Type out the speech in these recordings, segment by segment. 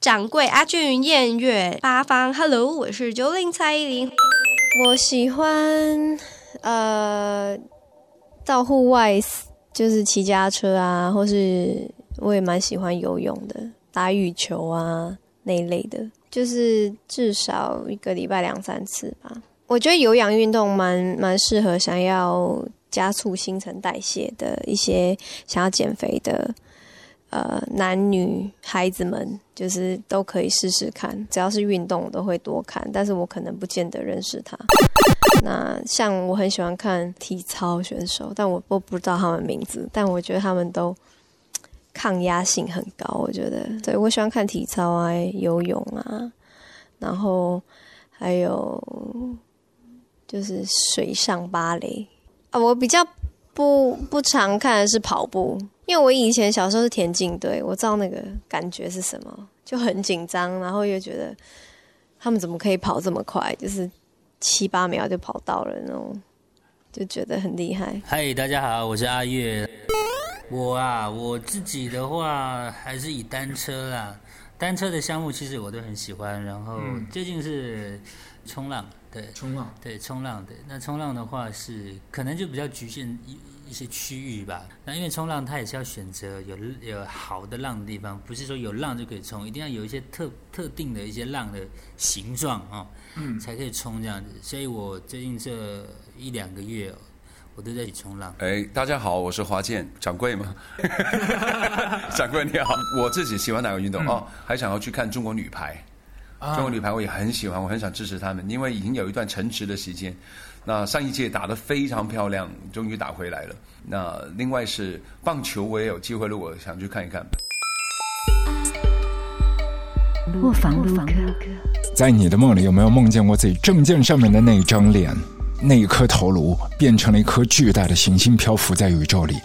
掌柜阿俊、燕月、八方，Hello，我是九零蔡依林。我喜欢呃到户外，就是骑家车啊，或是我也蛮喜欢游泳的，打羽球啊那一类的，就是至少一个礼拜两三次吧。我觉得有氧运动蛮蛮适合想要加速新陈代谢的一些想要减肥的呃男女孩子们，就是都可以试试看。只要是运动，我都会多看，但是我可能不见得认识他。那像我很喜欢看体操选手，但我我不知道他们名字，但我觉得他们都抗压性很高。我觉得，对我喜欢看体操啊、游泳啊，然后还有。就是水上芭蕾啊，我比较不不常看的是跑步，因为我以前小时候是田径队，我知道那个感觉是什么，就很紧张，然后又觉得他们怎么可以跑这么快，就是七八秒就跑到了那种，就觉得很厉害。嗨，大家好，我是阿月。我啊，我自己的话还是以单车啦，单车的项目其实我都很喜欢，然后最近是冲浪。对，冲浪，对冲浪，对那冲浪的话是可能就比较局限一一些区域吧。那因为冲浪它也是要选择有有好的浪的地方，不是说有浪就可以冲，一定要有一些特特定的一些浪的形状哦，嗯，才可以冲这样子。所以我最近这一两个月，我都在冲浪。哎，大家好，我是华健掌柜吗？掌柜你好，我自己喜欢哪个运动哦？还想要去看中国女排。中国女排我也很喜欢，我很想支持他们，因为已经有一段沉职的时间。那上一届打得非常漂亮，终于打回来了。那另外是棒球，我也有机会，如果想去看一看。卧房在你的梦里有没有梦见过自己证件上面的那张脸？那一颗头颅变成了一颗巨大的行星，漂浮在宇宙里，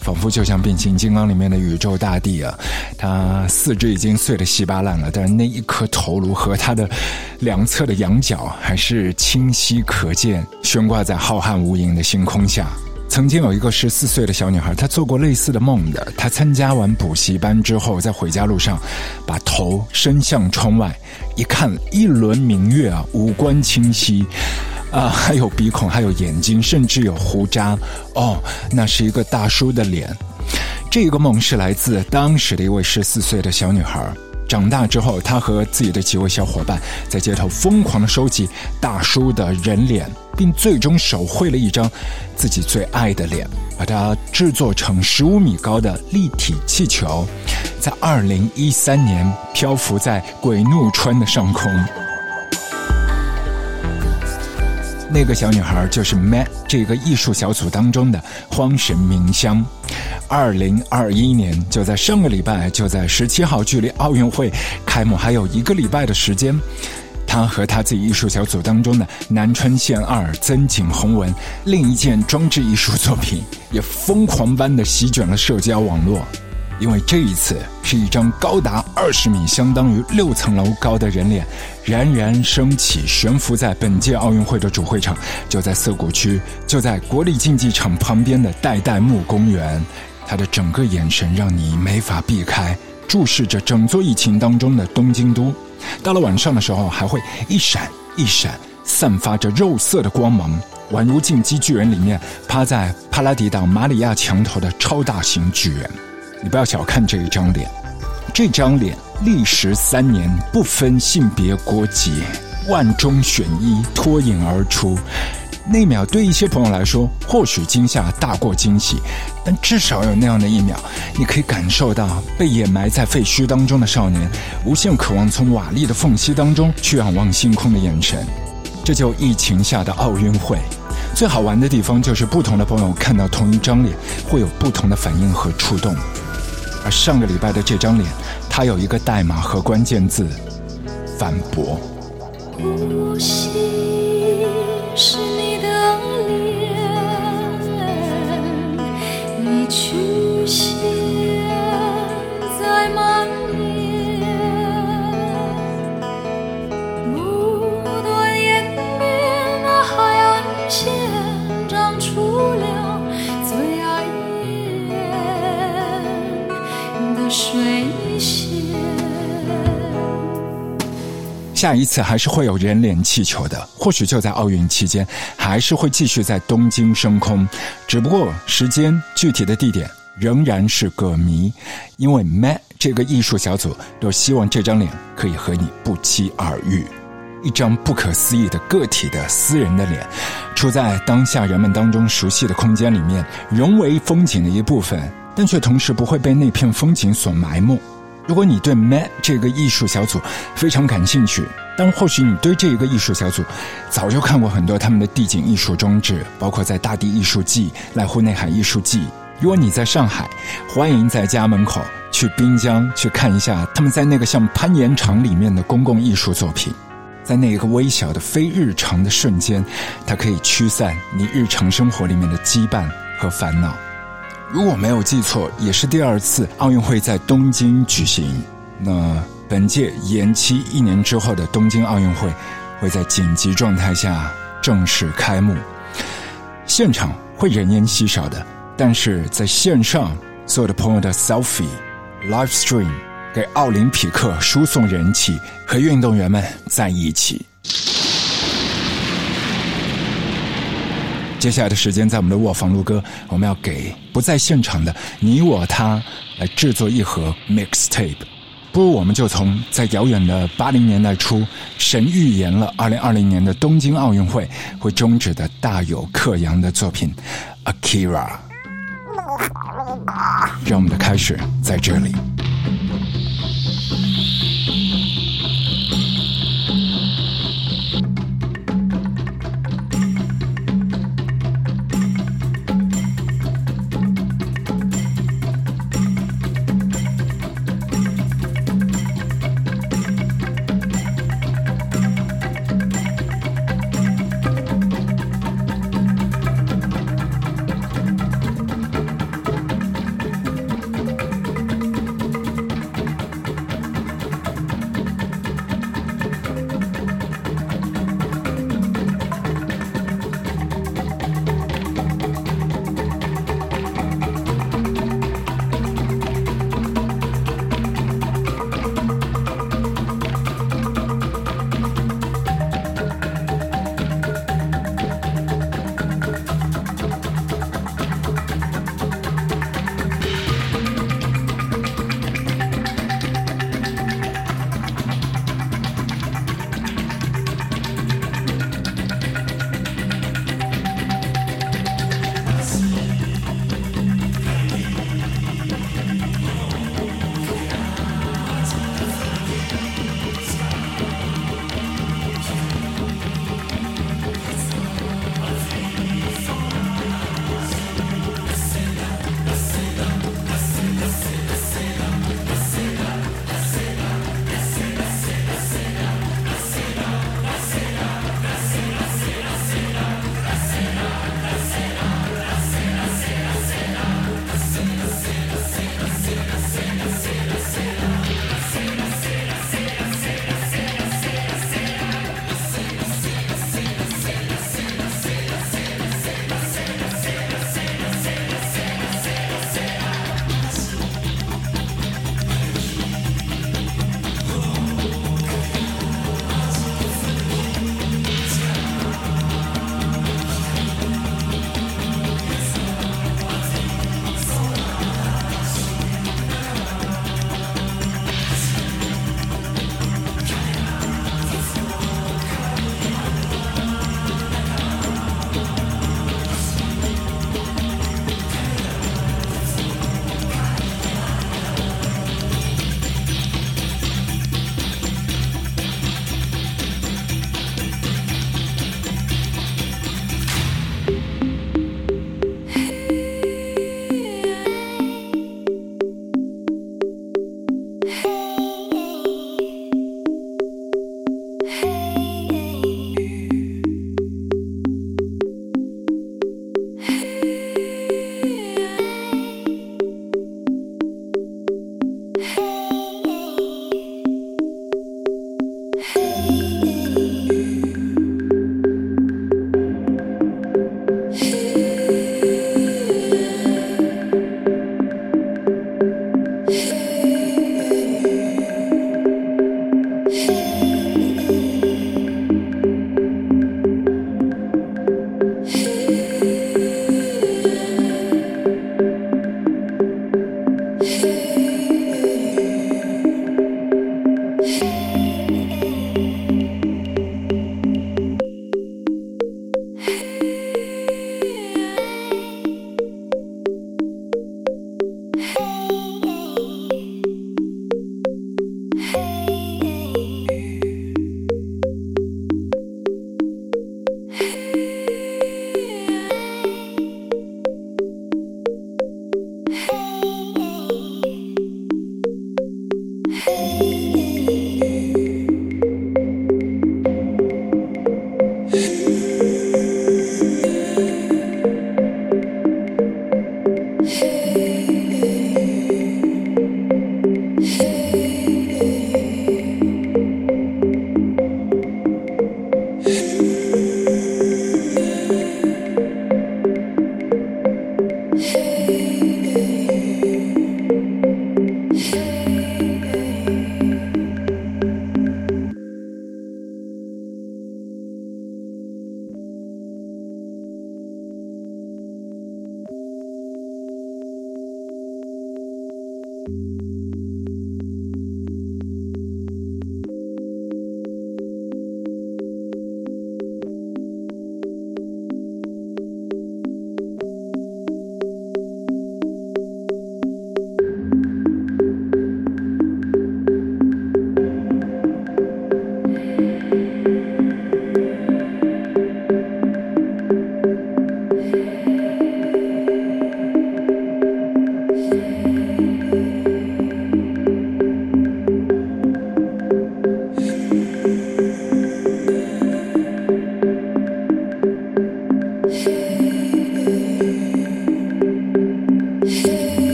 仿佛就像变形金刚里面的宇宙大地啊！它四肢已经碎得稀巴烂了，但是那一颗头颅和它的两侧的羊角还是清晰可见，悬挂在浩瀚无垠的星空下。曾经有一个十四岁的小女孩，她做过类似的梦的。她参加完补习班之后，在回家路上，把头伸向窗外，一看一轮明月啊，五官清晰。啊，还有鼻孔，还有眼睛，甚至有胡渣。哦，那是一个大叔的脸。这个梦是来自当时的一位十四岁的小女孩。长大之后，他和自己的几位小伙伴在街头疯狂的收集大叔的人脸，并最终手绘了一张自己最爱的脸，把它制作成十五米高的立体气球，在二零一三年漂浮在鬼怒川的上空。那个小女孩就是 Matt 这个艺术小组当中的荒神明香。二零二一年就在上个礼拜，就在十七号，距离奥运会开幕还有一个礼拜的时间，他和他自己艺术小组当中的南川县二曾景宏文另一件装置艺术作品，也疯狂般的席卷了社交网络。因为这一次是一张高达二十米，相当于六层楼高的人脸，冉冉升起，悬浮在本届奥运会的主会场，就在涩谷区，就在国立竞技场旁边的代代木公园。他的整个眼神让你没法避开，注视着整座疫情当中的东京都。到了晚上的时候，还会一闪一闪，散发着肉色的光芒，宛如进击巨人里面趴在帕拉迪岛马里亚墙头的超大型巨人。你不要小看这一张脸，这张脸历时三年，不分性别国籍，万中选一，脱颖而出。那秒对一些朋友来说，或许惊吓大过惊喜，但至少有那样的一秒，你可以感受到被掩埋在废墟当中的少年，无限渴望从瓦砾的缝隙当中去仰望星空的眼神。这就疫情下的奥运会。最好玩的地方就是不同的朋友看到同一张脸，会有不同的反应和触动。而上个礼拜的这张脸，它有一个代码和关键字：反驳。呼吸是你的脸，你曲下一次还是会有人脸气球的，或许就在奥运期间，还是会继续在东京升空，只不过时间、具体的地点仍然是个谜。因为 Matt 这个艺术小组都希望这张脸可以和你不期而遇，一张不可思议的个体的私人的脸，处在当下人们当中熟悉的空间里面，融为风景的一部分，但却同时不会被那片风景所埋没。如果你对 MAT 这个艺术小组非常感兴趣，但或许你对这一个艺术小组早就看过很多他们的地景艺术装置，包括在大地艺术季、濑户内海艺术季。如果你在上海，欢迎在家门口去滨江去看一下他们在那个像攀岩场里面的公共艺术作品，在那一个微小的非日常的瞬间，它可以驱散你日常生活里面的羁绊和烦恼。如果没有记错，也是第二次奥运会在东京举行。那本届延期一年之后的东京奥运会，会在紧急状态下正式开幕。现场会人烟稀少的，但是在线上所有的朋友的 selfie live stream 给奥林匹克输送人气，和运动员们在一起。接下来的时间，在我们的卧房录歌，我们要给不在现场的你我他来制作一盒 mixtape。不如我们就从在遥远的八零年代初，神预言了二零二零年的东京奥运会会终止的大有克洋的作品《Akira》，让我们的开始在这里。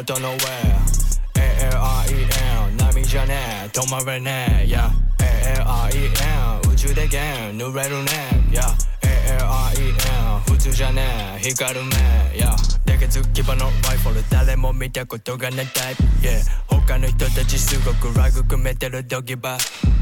音の上 ALREM 波じゃねえ止まれねえ Yeah ALREM 宇宙で弦濡れるね Yeah ALREM 普通じゃねえ光る目 Yeah だけ突き場のライフル誰 も見たことがないタイプ。Yeah 他の人たちすごくラグ組めてるドギバ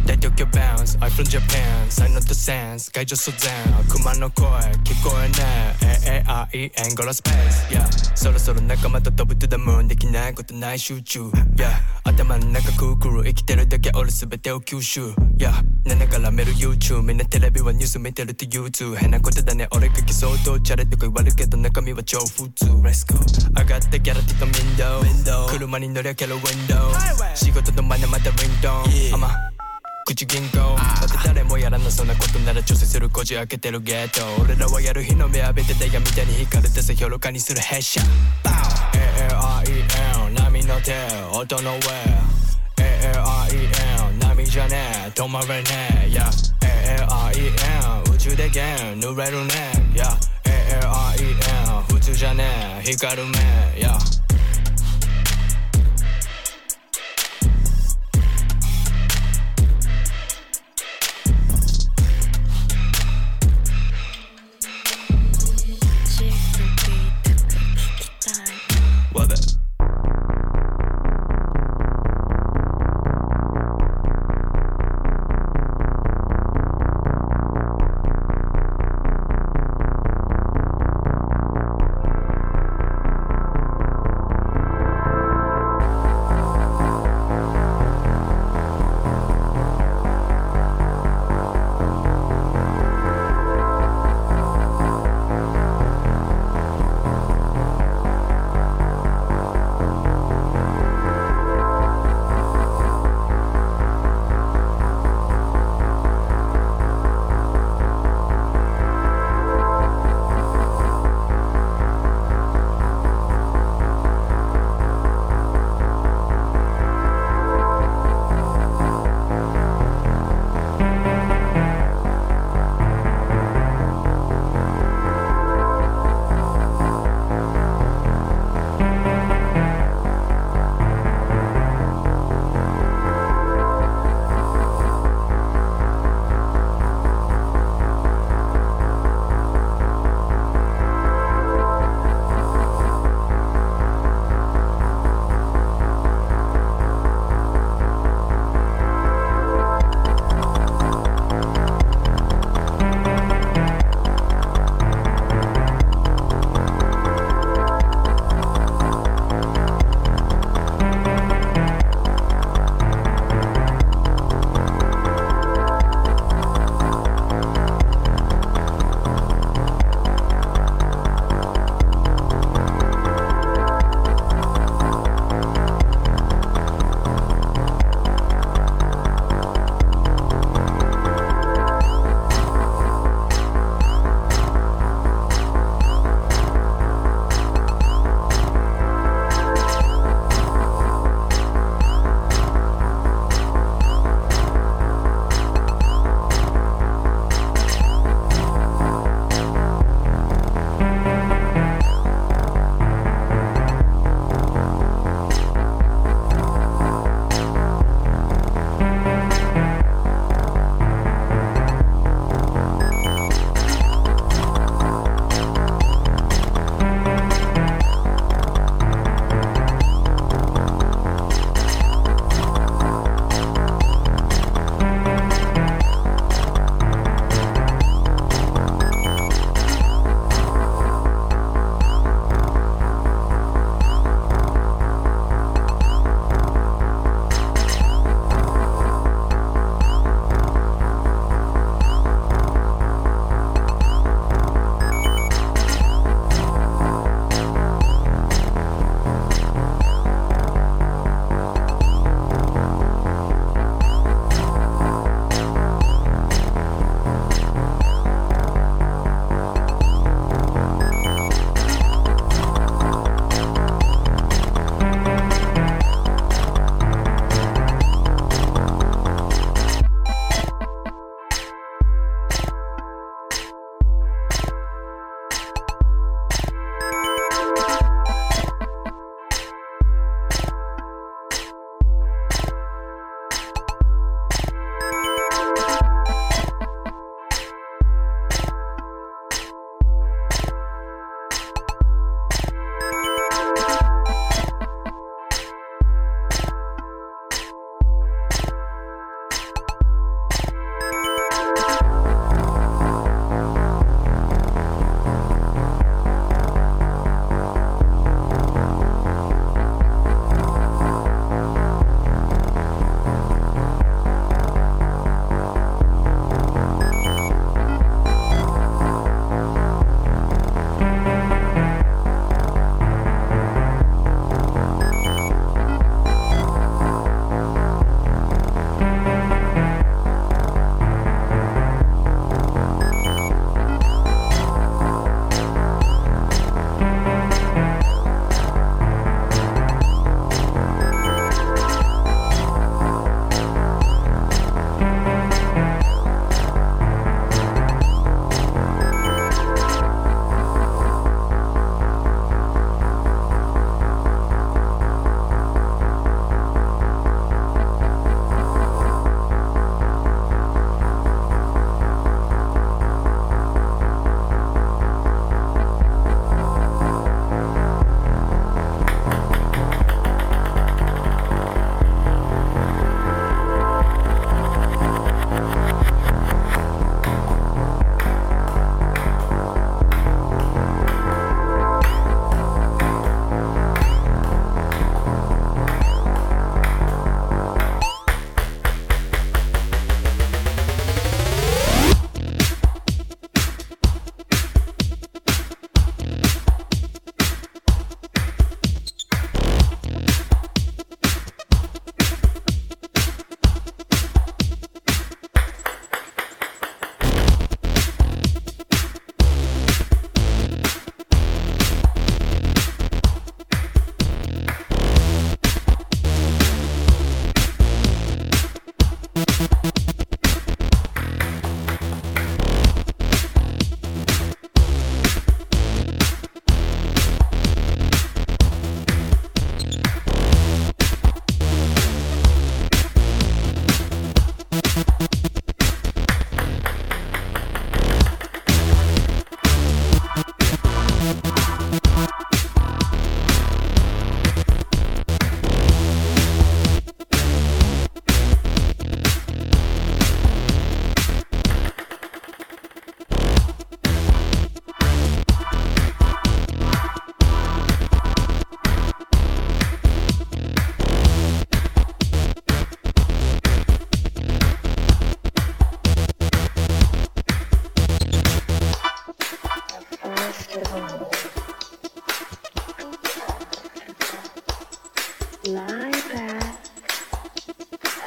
They took your bounce I'm from Japan. 才能とセンス解除阻然熊の声聞こえねえ AAREN ゴロスペース Yeah そろそろ仲間と飛ぶ to the moon できないことない集中。Yeah 頭の中クークル生きてるだけ俺全てを吸収。Yeah 7から見る YouTube みんなテレビはニュース見てるって憂鬱変なことだね。俺が理想とチャレとか言われるけど中身は超普通。Let's go 上がってギャラティとウィンドウ車に乗りゃけるウィンドウ仕事の真似またリントン、甘口銀行だって誰もやらなそうなことなら調整するこじ開けてるゲート俺らはやる日の目浴びてダイヤみたいに光る手さ評論家にするヘッシャ ALREM 波の手音の上 ALREM 波じゃねえ止まれねえ Yeah. ALREM 宇宙で弦濡れるね Yeah. ALREM 普通じゃねえ光る目 Yeah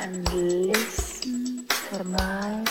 and listen for my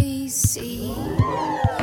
I see.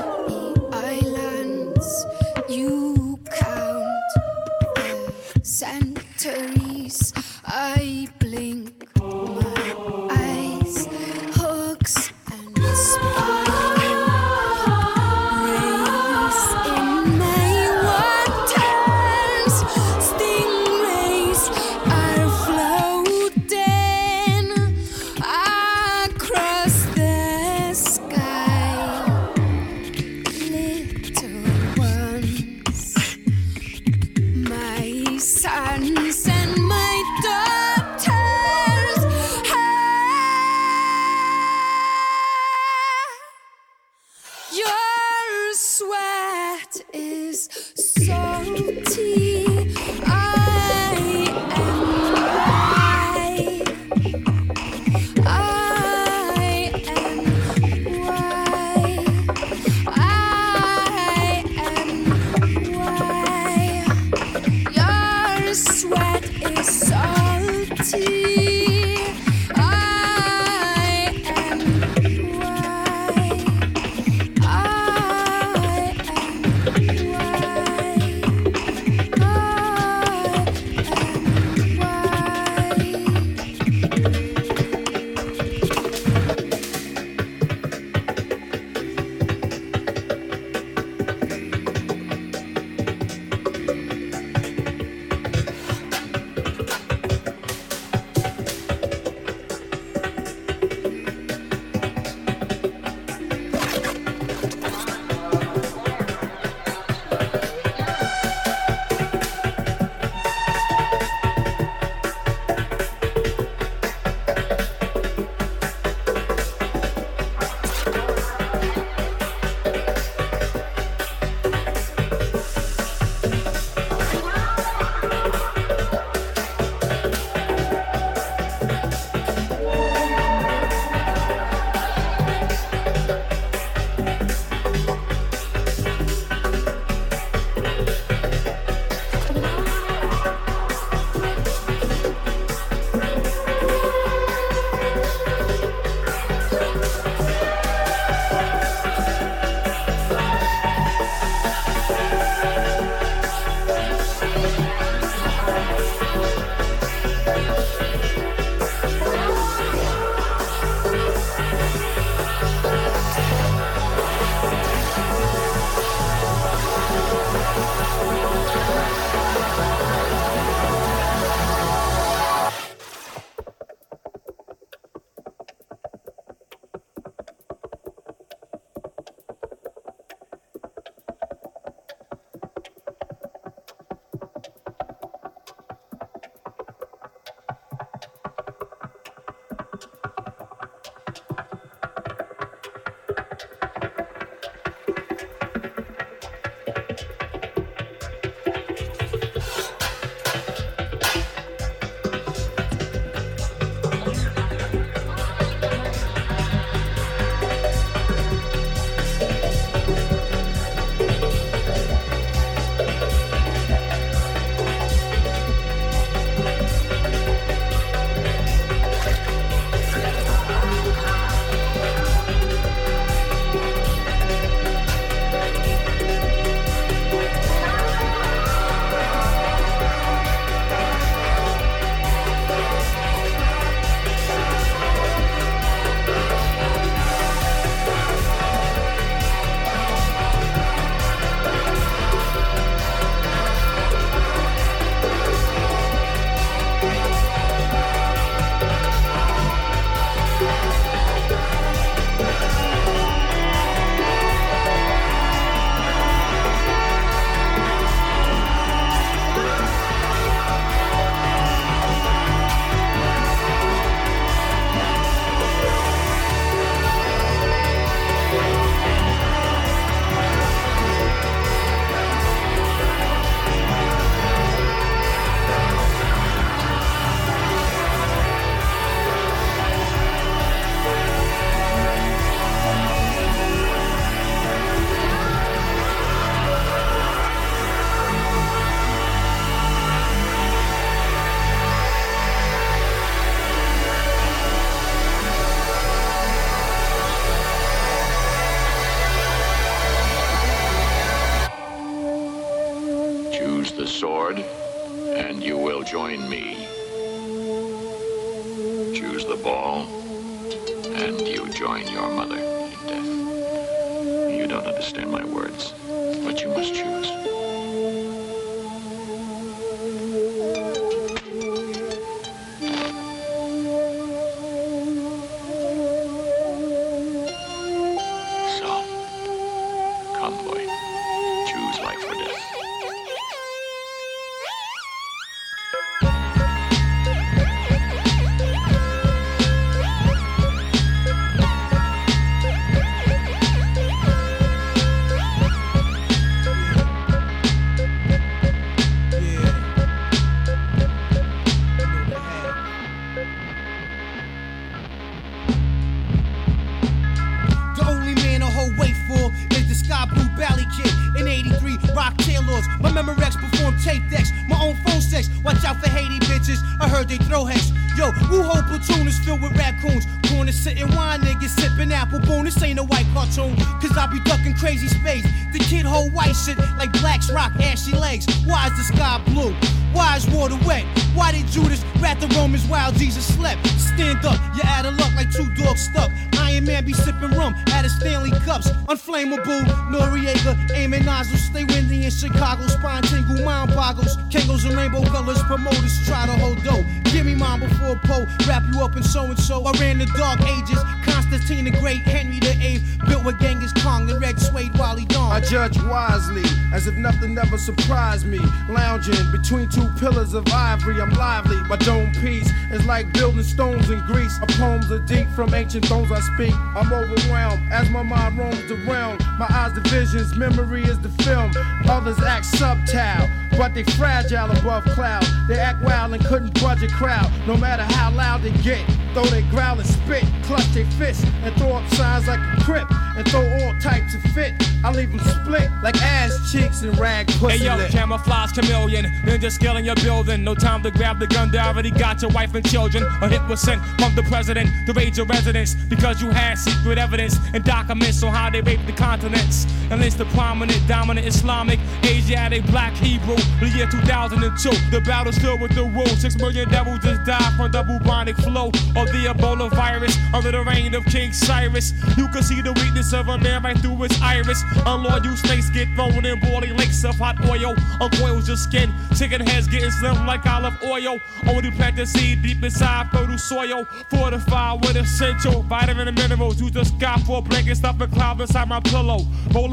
From ancient thrones I speak. I'm overwhelmed as my mind roams around. My eyes the visions, memory is the film. Others act subtile, but they fragile above cloud. They act wild and couldn't budge a crowd, no matter how loud they get. Though they growl and spit, clutch their fists and throw up signs like a crip and throw all types of fit. I leave them split like ass cheeks and rag pussy Hey yo, lip. camouflage chameleon, ninja skill in your building. No time to grab the gun, they already got your wife and children. A hit was sent from the president to raid your residence because you had secret evidence and documents on how they raped the continents. And it's the prominent, dominant Islamic, Asiatic, black Hebrew. The year 2002, the battle's still with the rule. Six million devils just died from the bubonic flow of the Ebola virus under the reign of King Cyrus. You can see the weakness of a man right through his iris. Unloyal snakes get thrown in boiling lakes of hot oil. Uncoils your skin, chicken heads getting slim like olive oil. Only plant the seed deep inside fertile soil. Fortified with essential vitamin and minerals. Use the sky for a blanket, stuff a cloud beside my pillow.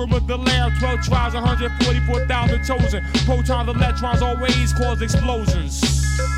Rolling with the lamb, 12 tribes, 144,000 chosen. Protons, electrons always cause explosions.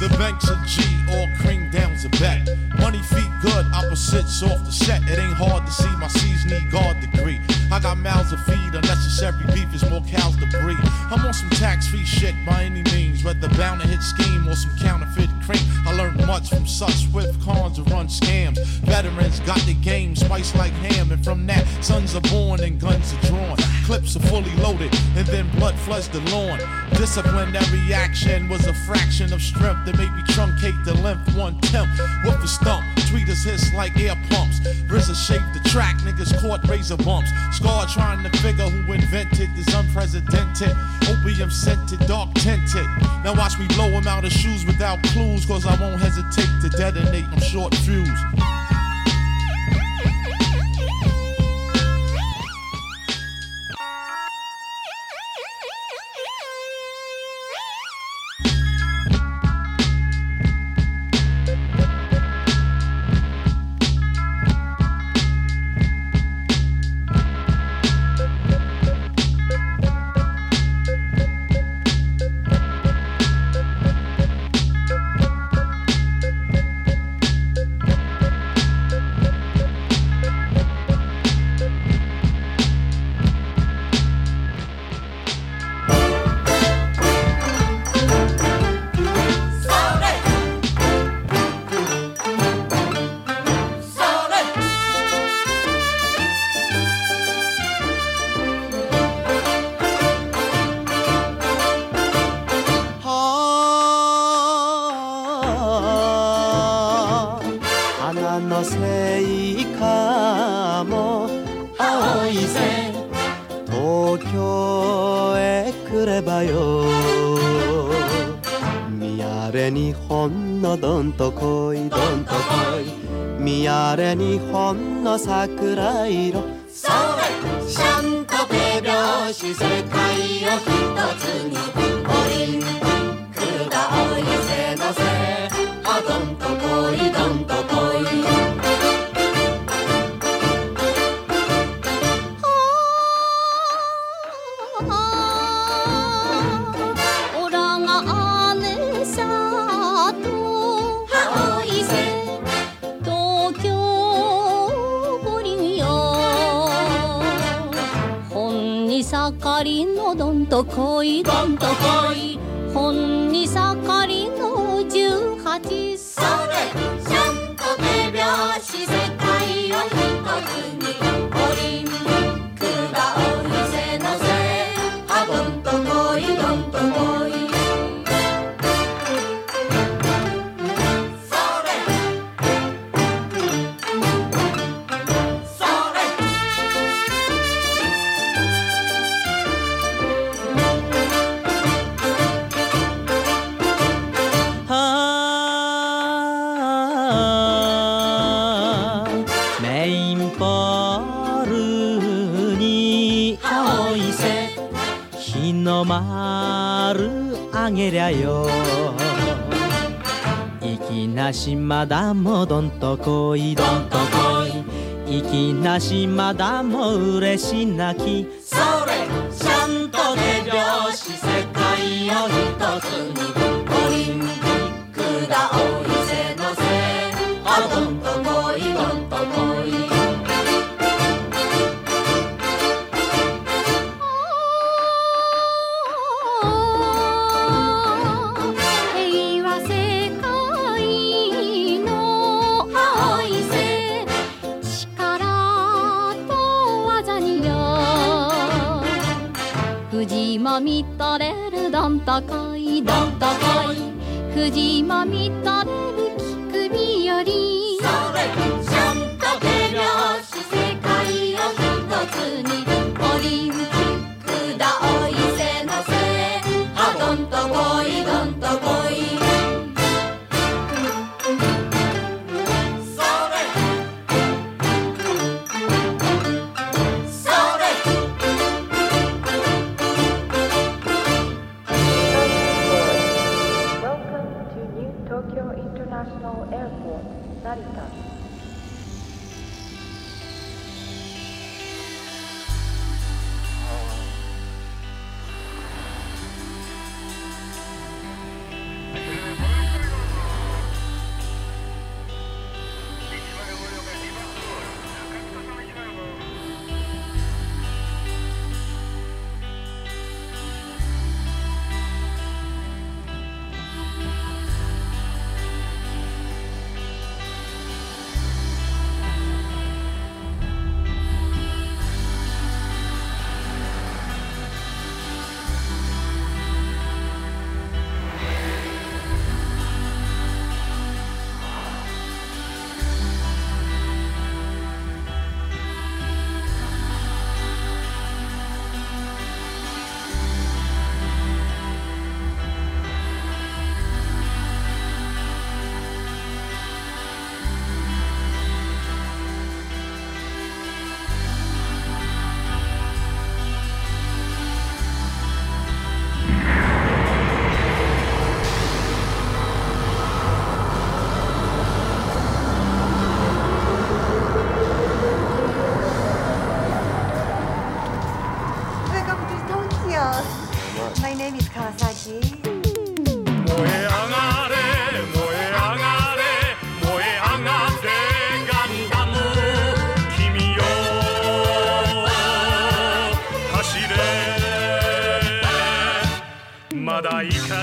The banks of G, all cream down's a bet. Money feet good, opposites off the set. It ain't hard to see my C's need guard degree. I got mouths to feed, unnecessary beef is more cows to breed. I'm on some tax free shit by any means, whether bound to hit scheme or some counterfeit cream. I learned much from such swift cons to run scams. Veterans got the game spiced like ham, and from that, sons are born and guns are drawn. Clips are fully loaded, and then blood floods the lawn. Disciplinary action was a fraction of strength that made me truncate the length one tenth. With the stump, tweeters hiss like air pumps. RZA shaped the track, niggas caught razor bumps. Scar trying to figure who invented this unprecedented opium scented, dark tinted. Now watch me blow him out of shoes without clues, cause I won't hesitate to detonate. I'm short fuse.」「いきなしまだもどんとこいどんとこい」「いきなしまだもうれしなき」「それちゃんとでりょうしてかいをひとつに」まとれるどんとこいどんとこい藤まみとれるきくびより。それくちゃんと手拍子。you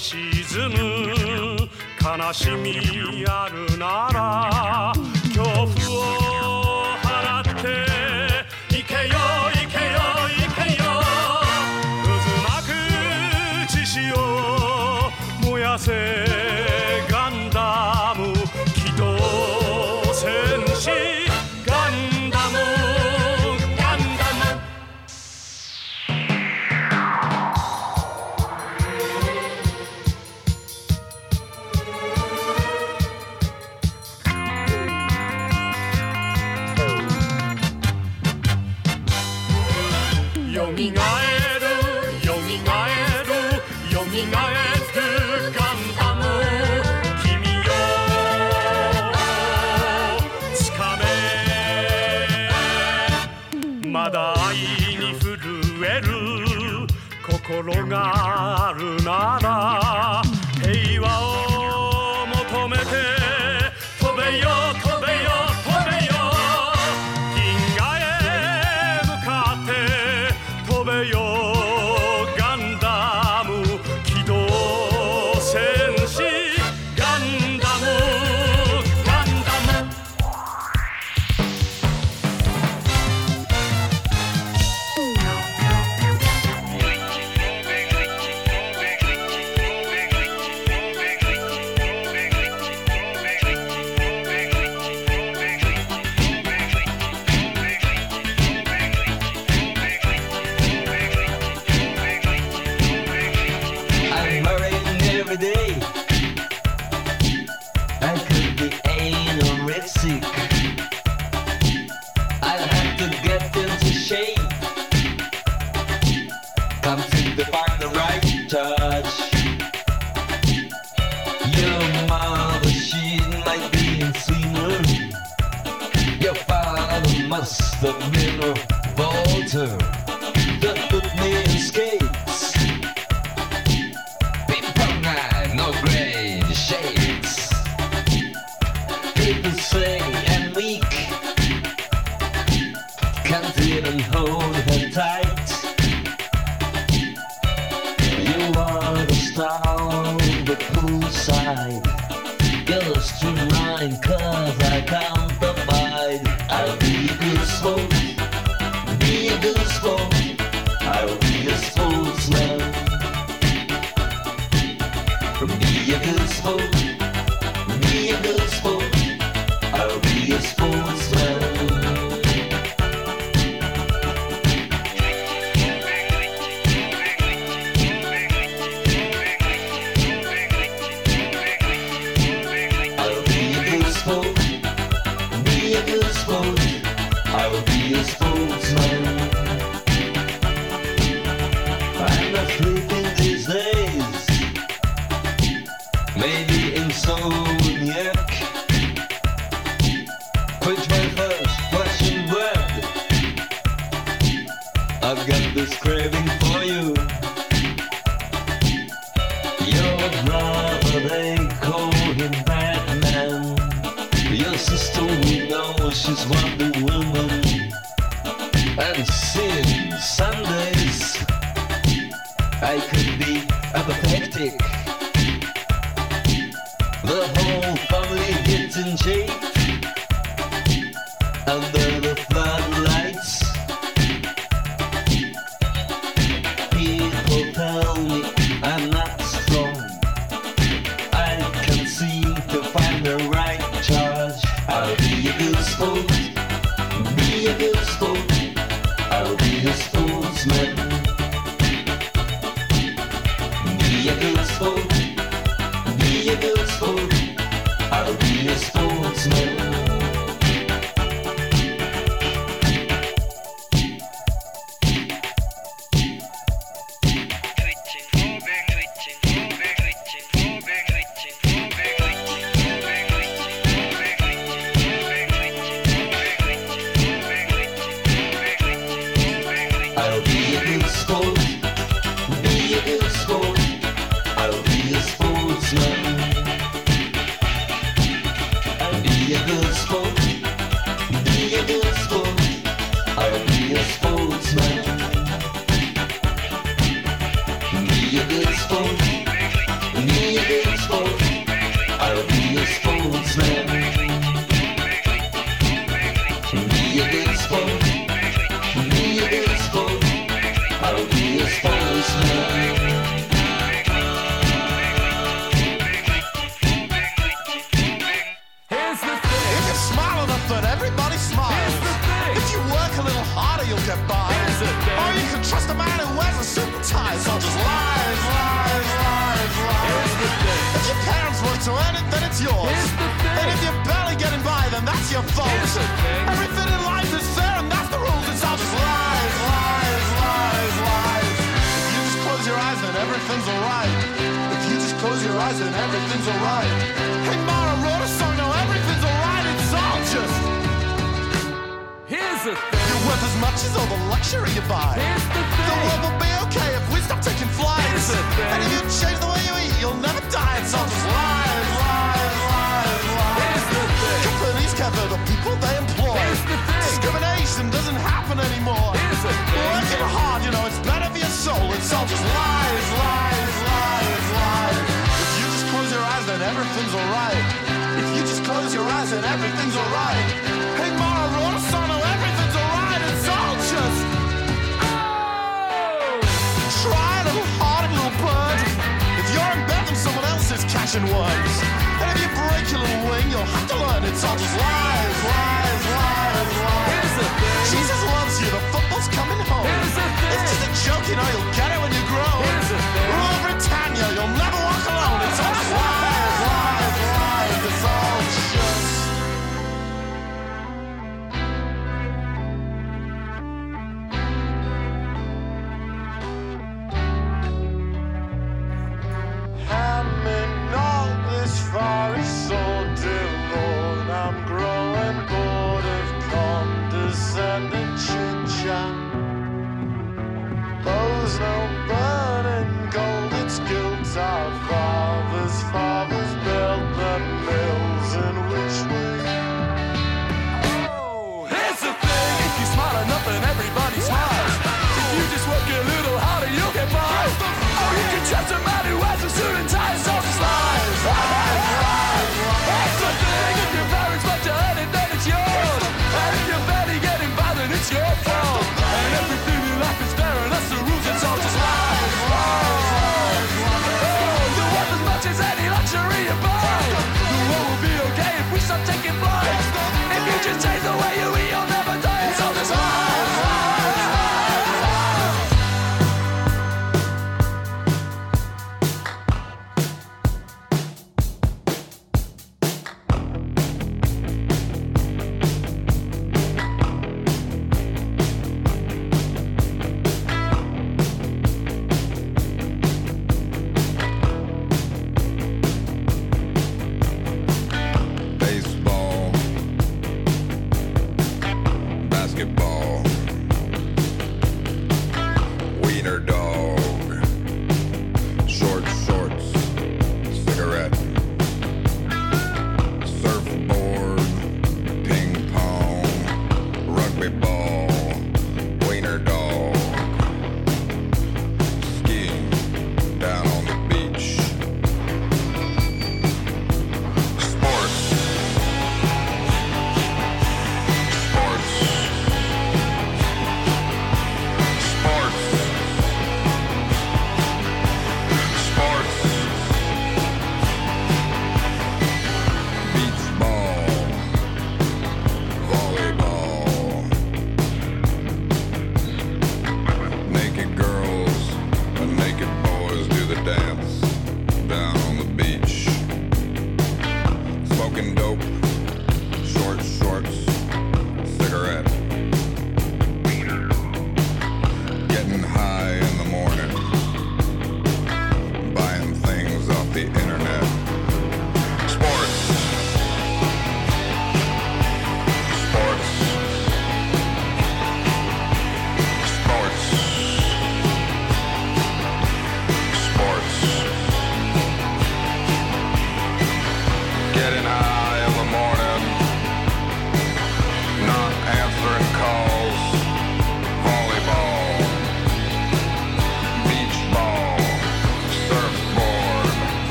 沈む悲しみあるなら恐怖を払っていけよいけよいけよ。渦巻く血潮燃やせ。with me.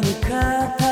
に語